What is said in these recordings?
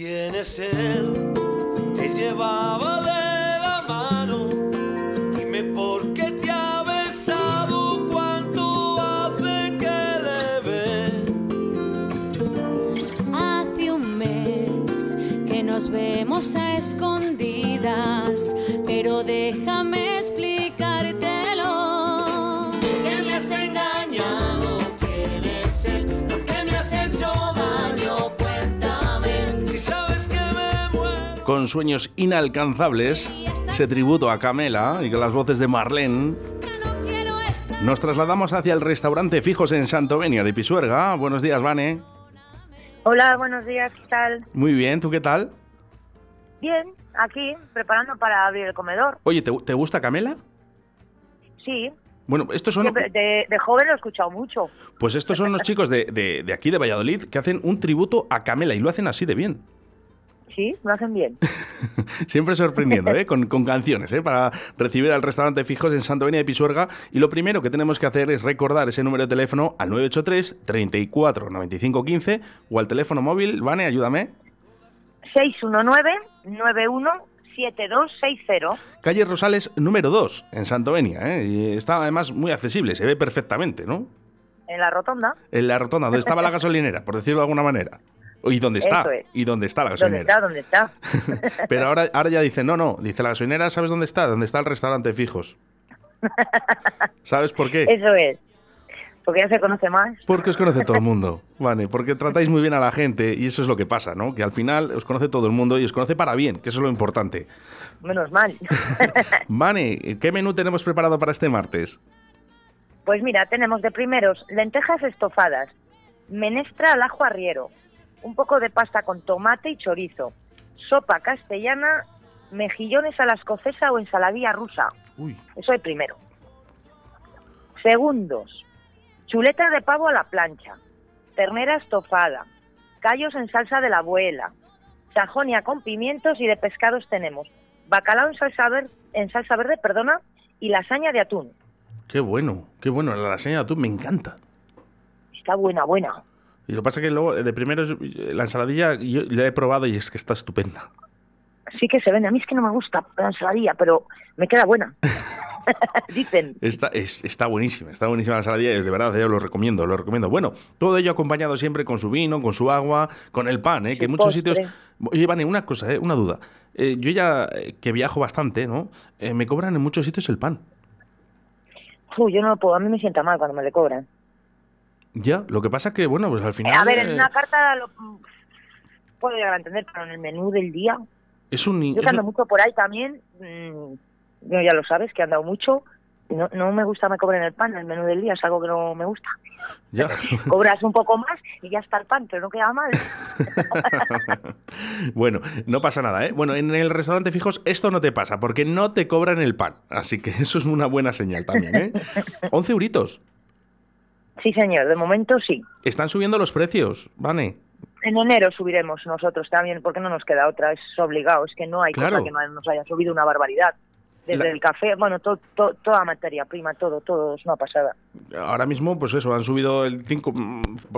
¿Quién es él? Te llevaba de Con sueños inalcanzables, ese tributo a Camela y con las voces de Marlene, nos trasladamos hacia el restaurante Fijos en Santovenia de Pisuerga. Buenos días, Vane. Hola, buenos días, ¿qué tal? Muy bien, ¿tú qué tal? Bien, aquí, preparando para abrir el comedor. Oye, ¿te, te gusta Camela? Sí, Bueno, estos son, de, de joven lo he escuchado mucho. pues estos son los chicos de, de- de aquí de Valladolid que hacen un tributo a Camela y lo hacen así de bien. Sí, lo hacen bien. Siempre sorprendiendo, ¿eh? con, con canciones, ¿eh? para recibir al restaurante Fijos en Santovenia de Pisuerga. Y lo primero que tenemos que hacer es recordar ese número de teléfono al 983 34 95 15 o al teléfono móvil. Vane, ayúdame. 619-917260. Calle Rosales número 2 en Santovenia. ¿eh? Y está además muy accesible, se ve perfectamente, ¿no? En la rotonda. En la rotonda, donde estaba la gasolinera, por decirlo de alguna manera. ¿Y dónde está? Es. ¿Y dónde está la ¿Dónde gasolinera? está? ¿Dónde está? Pero ahora, ahora ya dice, no, no, dice la gasolinera, ¿sabes dónde está? ¿Dónde está el restaurante Fijos? ¿Sabes por qué? Eso es. Porque ya se conoce más. Porque os conoce todo el mundo, vale, porque tratáis muy bien a la gente y eso es lo que pasa, ¿no? Que al final os conoce todo el mundo y os conoce para bien, que eso es lo importante. Menos mal. Vane, ¿qué menú tenemos preparado para este martes? pues mira, tenemos de primeros lentejas estofadas, menestra al ajo arriero, un poco de pasta con tomate y chorizo, sopa castellana, mejillones a la escocesa o ensaladilla rusa. Uy, Eso de primero. Segundos, chuleta de pavo a la plancha, ternera estofada, callos en salsa de la abuela, sajonia con pimientos y de pescados tenemos bacalao en salsa, ver- en salsa verde, perdona, y lasaña de atún. qué bueno, qué bueno, la lasaña de atún me encanta. Está buena, buena. Y lo que pasa es que luego, de primero, es- la ensaladilla yo la he probado y es que está estupenda. Sí que se vende. A mí es que no me gusta la ensaladilla, pero me queda buena. Dicen. Está, es- está buenísima, está buenísima la ensaladilla y de verdad yo lo recomiendo, lo recomiendo. Bueno, todo ello acompañado siempre con su vino, con su agua, con el pan, ¿eh? que en muchos postre. sitios... Oye, Vane, una cosa, ¿eh? una duda. Eh, yo ya eh, que viajo bastante, ¿no? Eh, me cobran en muchos sitios el pan. Uy, yo no lo puedo. A mí me sienta mal cuando me le cobran. Ya, lo que pasa que, bueno, pues al final... a ver, en una carta lo mm, puedo llegar a entender, pero en el menú del día es un... Yo es que ando un- mucho por ahí también, mm, yo ya lo sabes, que he andado mucho. No, no me gusta me cobren el pan, el menú del día es algo que no me gusta. ya. Cobras un poco más y ya está el pan, pero no queda mal. bueno, no pasa nada, ¿eh? Bueno, en el restaurante fijos esto no te pasa, porque no te cobran el pan. Así que eso es una buena señal también, ¿eh? 11 euritos. Sí, señor, de momento sí. Están subiendo los precios, Vane. En enero subiremos nosotros también, porque no nos queda otra, es obligado, es que no hay Claro. cosa que no nos haya subido una barbaridad. Desde La- el café, bueno, to- to- toda materia prima, todo, todo, es una pasada. Ahora mismo, pues eso, han subido el 5,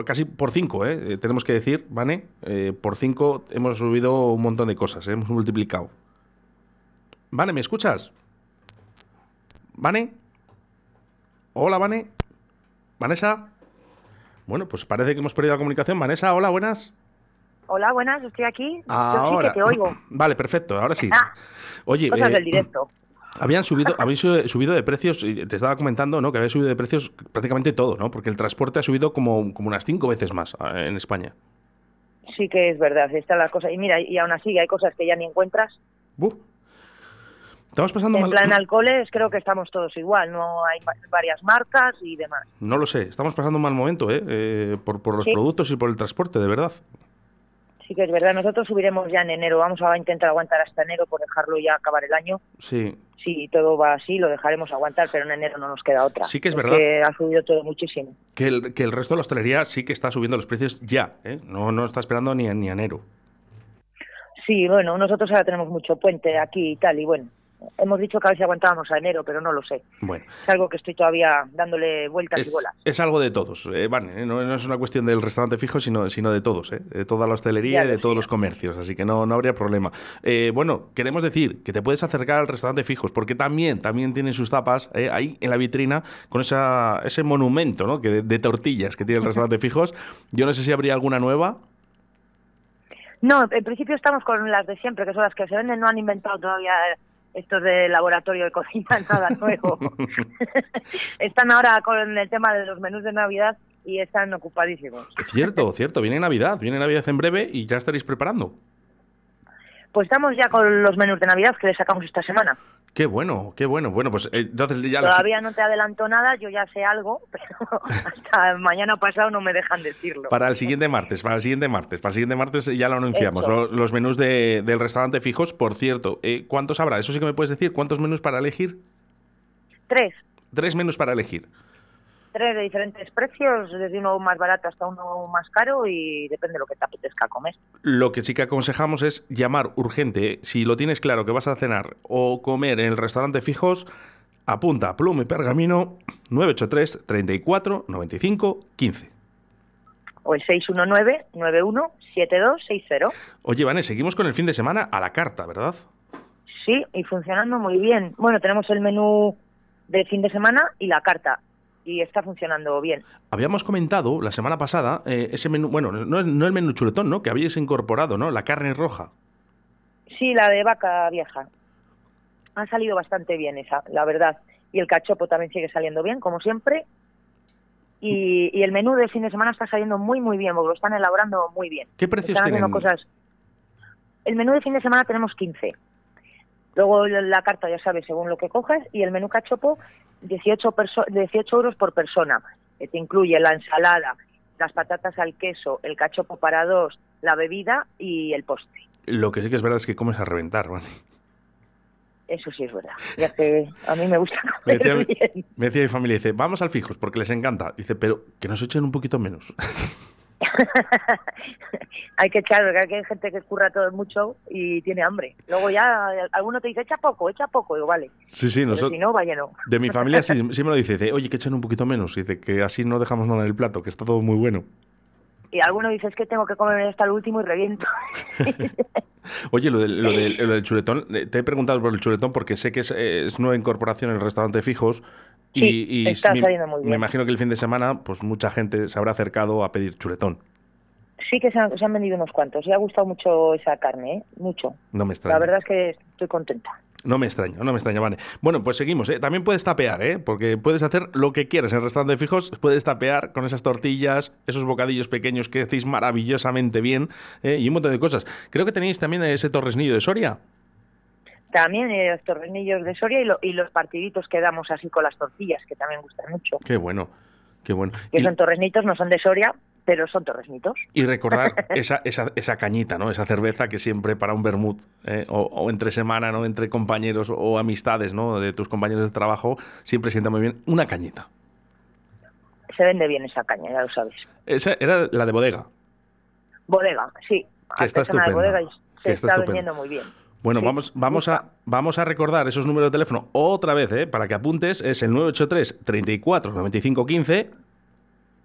casi por 5, ¿eh? Eh, Tenemos que decir, Vane, eh, por 5 hemos subido un montón de cosas, ¿eh? hemos multiplicado. Vane, ¿me escuchas? ¿Vane? Hola, Vane. ¿Vanessa? Bueno, pues parece que hemos perdido la comunicación. Vanessa, hola, buenas. Hola, buenas, estoy aquí. Ahora. Yo sí que te oigo. Vale, perfecto, ahora sí. Ah, Oye, Cosas eh, del directo. Habían subido, habéis subido de precios, te estaba comentando, ¿no? Que habéis subido de precios prácticamente todo, ¿no? Porque el transporte ha subido como, como unas cinco veces más eh, en España. Sí que es verdad, están las cosas. Y mira, y aún así hay cosas que ya ni encuentras. Buh. Estamos pasando En mal. plan alcoholes creo que estamos todos igual, no hay va- varias marcas y demás. No lo sé, estamos pasando un mal momento, ¿eh? Eh, por, por los Sí. productos y por el transporte, de verdad. Sí que es verdad, nosotros subiremos ya en enero, vamos a intentar aguantar hasta enero por dejarlo ya acabar el año. Sí. Si todo va así, lo dejaremos aguantar, pero en enero no nos queda otra. Sí que es verdad. Que ha subido todo muchísimo. Que el, que el resto de la hostelería sí que está subiendo los precios ya, ¿eh? No, no está esperando ni, ni enero. Sí, bueno, nosotros ahora tenemos mucho puente aquí y tal, y bueno, hemos dicho que a ver si aguantábamos a enero, pero no lo sé. Bueno, Es algo que estoy todavía dándole vueltas y bolas. es algo de todos, eh, ¿eh? no, no es una cuestión del restaurante fijo, sino, sino de todos, ¿eh? de toda la hostelería y de todos los comercios, así que no, no habría problema. Eh, bueno, queremos decir que te puedes acercar al restaurante fijos, porque también, también tienen sus tapas ahí en la vitrina con esa, ese monumento ¿no? que de, de tortillas que tiene el restaurante fijos. Yo no sé si habría alguna nueva. No, en principio estamos con las de siempre, que son las que se venden. No han inventado todavía estos de laboratorio de cocina, nada nuevo. están ahora con el tema de los menús de Navidad y están ocupadísimos. Cierto, cierto, viene Navidad, viene Navidad en breve y ya estaréis preparando. Pues estamos ya con los menús de Navidad que les sacamos esta semana. Qué bueno, qué bueno. Bueno, pues eh, entonces ya las- Todavía no te adelanto nada, yo ya sé algo, pero hasta mañana pasado no me dejan decirlo. Para el siguiente martes, para el siguiente martes, para el siguiente martes ya lo anunciamos. Los menús de- del restaurante fijos, por cierto, eh, ¿cuántos habrá? Eso sí que me puedes decir. ¿Cuántos menús para elegir? Tres, Tres menús para elegir. Tres de diferentes precios, desde uno más barato hasta uno más caro y depende de lo que te apetezca comer. Lo que sí que aconsejamos es llamar urgente. Si lo tienes claro que vas a cenar o comer en el restaurante fijos, apunta pluma y pergamino 983 34 95 15. O el 619-917260. Oye, Vane, seguimos con el fin de semana a la carta, ¿verdad? Sí, y funcionando muy bien. Bueno, tenemos el menú de fin de semana y la carta. Y está funcionando bien. Habíamos comentado la semana pasada eh, ese menú, bueno, no, no el menú chuletón, ¿no? Que habíais incorporado, ¿no? La carne roja. Sí, la de vaca vieja. Ha salido bastante bien esa, la verdad. Y el cachopo también sigue saliendo bien, como siempre. Y, y el menú de fin de semana está saliendo muy, muy bien, porque lo están elaborando muy bien. ¿Qué precios Están tienen? cosas. El menú de fin de semana tenemos 15. Luego la- carta, ya sabes, según lo que cojas. Y el menú cachopo, 18, perso- 18 euros por persona. Que te incluye la ensalada, las patatas al queso, el cachopo para dos, la bebida y el postre. Lo que sí que es verdad es que comes a reventar, Vane. Eso sí es verdad. Ya que a mí me gusta Me comer decía, bien. me decía mi familia, dice, vamos al fijos porque les encanta. Dice, pero que nos echen un poquito menos. hay que echar, porque hay gente que curra todo mucho y tiene hambre. Luego ya alguno te dice, echa poco, echa poco. Digo, vale. Sí, sí, nosotros... si no, vaya no. De mi familia sí, sí me lo dice, dice, oye, que echen un poquito menos. Dice que así no dejamos nada en el plato, que está todo muy bueno. Y alguno dice, es que tengo que comer hasta el último y reviento. Oye, lo del, lo del- lo del chuletón, eh, te he preguntado por el chuletón porque sé que es, eh, es nueva incorporación en el restaurante fijos. Y, Sí, y está me, saliendo muy me bien. imagino que el fin de semana, pues mucha gente se habrá acercado a pedir chuletón. sí que se han, se han vendido unos cuantos. Y ha gustado mucho esa carne, ¿eh? Mucho. No me extraña. La verdad es que estoy contenta. No me extraña, no me extraña, vale. Bueno, pues seguimos, ¿eh? También puedes tapear, ¿eh? Porque puedes hacer lo que quieras en el restaurante fijos, puedes tapear con esas tortillas, esos bocadillos pequeños que hacéis maravillosamente bien ¿eh? y un montón de cosas. Creo que tenéis también ese torresnillo de Soria. También eh, los torrenillos de Soria y, lo- y los partiditos que damos así con las tortillas, que también gustan mucho. Qué bueno, qué bueno. Que Y, son torresnitos, no son de Soria, pero son torresnitos. y recordar esa, esa, esa cañita, ¿no? Esa cerveza que siempre para un vermut, ¿eh? o, o entre semana, ¿no? Entre compañeros o amistades, ¿no? De tus compañeros de trabajo, siempre sienta muy bien una cañita. Se vende bien esa caña, ya lo sabes. Esa era la de bodega. Bodega, sí. Que está estupenda, bodega y que se está vendiendo muy bien. Bueno, Sí, vamos, vamos, a, vamos a recordar esos números de teléfono otra vez, ¿eh? para que apuntes. Es el 983 34 95 15,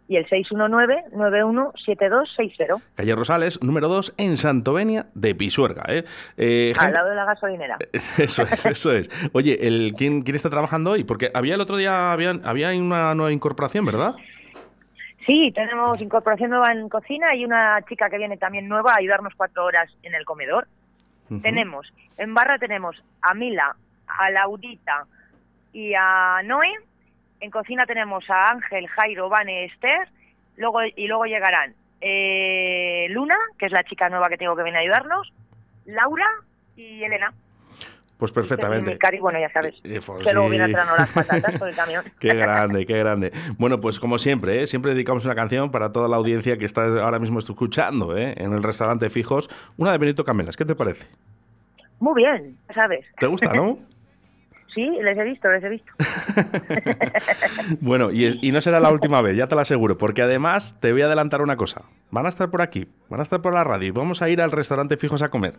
Y el 619-917260, calle Rosales, número 2, en Santovenia de Pisuerga. ¿eh? Eh, al lado de la gasolinera. Eso es, eso es. Oye, el, ¿quién, ¿quién está trabajando hoy? Porque había el otro día, había, había una nueva incorporación, ¿verdad? Sí, tenemos incorporación nueva en cocina y una chica que viene también nueva a ayudarnos cuatro horas en el comedor. Tenemos, en barra tenemos a Mila, a Laudita y a Noé. En cocina tenemos a Ángel, Jairo, Vane, Esther. Luego, y luego llegarán eh, Luna, que es la chica nueva que tengo que venir a ayudarnos, Laura y Elena. Pues perfectamente. Cari, bueno, ya sabes. Eh, pues que luego sí. viene las patatas con el camión. Qué grande, qué grande. Bueno, pues como siempre, ¿eh? siempre dedicamos una canción para toda la audiencia que está ahora mismo escuchando ¿eh? en el restaurante Fijos. Una de Benito Camelas, ¿qué te parece? Muy bien, ya sabes. ¿Te gusta, no? Sí, les he visto, les he visto. Bueno, y, es- y no será la última vez, ya te lo aseguro, porque además te voy a adelantar una cosa. Van a estar por aquí, van a estar por la radio y vamos a ir al restaurante Fijos a comer.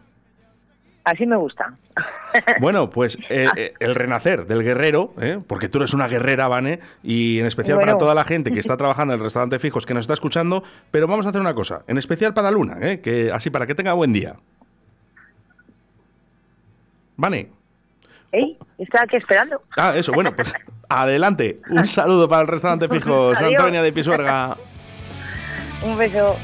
Así me gusta. Bueno, pues eh, eh, el renacer del guerrero, ¿eh? porque tú eres una guerrera, Vane, y en especial para toda la gente que está trabajando en el restaurante Fijos, que nos está escuchando, pero vamos a hacer una cosa, en especial para Luna, que así para que tenga buen día. Vane. ¿Ey? Está aquí esperando. Ah, eso, bueno, pues adelante. Un saludo para el restaurante Fijos, Adiós. Antonia de Pisuerga. Un beso.